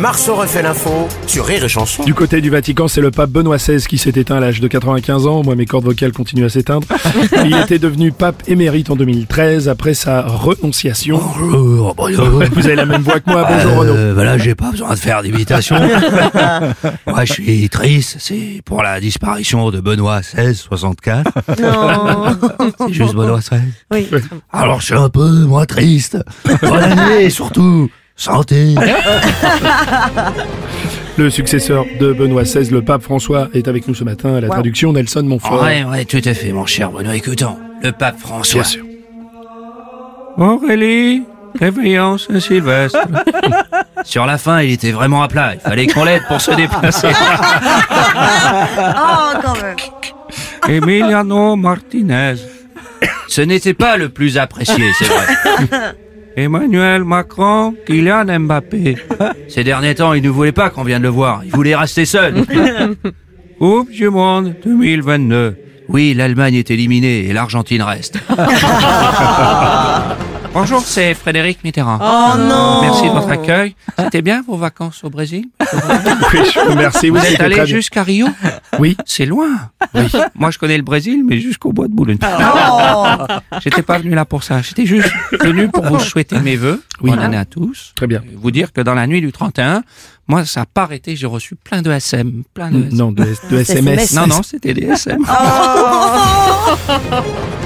Marceau refait l'info sur Rire et Chanson. Du côté du Vatican, c'est le pape Benoît XVI qui s'est éteint à l'âge de 95 ans. Moi, mes cordes vocales continuent à s'éteindre. Il était devenu pape émérite en 2013 après sa renonciation. Bonjour, bonjour. Vous avez la même voix que moi. Bonjour Renaud. Euh, voilà, j'ai pas besoin de faire d'imitation. Moi, je suis triste. C'est pour la disparition de Benoît XVI, 64. C'est juste Benoît XVI. Oui. Alors, je suis un peu moins triste. Bonne année, surtout. Santé. Le successeur de Benoît XVI, le pape François, est avec nous ce matin à la traduction Nelson Montfort. Ouais, ouais, tout à fait, mon cher Benoît. Écoutons, le pape François. Bien sûr. Aurélie, réveillons Saint-Sylvestre. Sur la fin, il était vraiment à plat. Il fallait qu'on l'aide pour se déplacer. Oh, quand même. Emiliano Martinez. Ce n'était pas le plus apprécié, c'est vrai. Emmanuel Macron, Kylian Mbappé. Ces derniers temps, il ne voulait pas qu'on vienne le voir. Il voulait rester seul. Coupe du Monde 2022. Oui, l'Allemagne est éliminée et l'Argentine reste. Bonjour, c'est Frédéric Mitterrand. Oh non Merci de votre accueil. C'était bien vos vacances au Brésil? Oui, je vous remercie. Vous Oui, êtes allé jusqu'à Rio? Oui. C'est loin. Moi, je connais le Brésil, mais jusqu'au bois de Boulogne. Oh. J'étais pas venu là pour ça. J'étais juste venu pour vous souhaiter mes vœux. Oui. Bonne année à tous. Très bien. Vous dire que dans la nuit du 31, moi, ça n'a pas arrêté. J'ai reçu plein de SM. Plein de SM. Non, de, de SMS. Non, non, c'était des SM. Oh.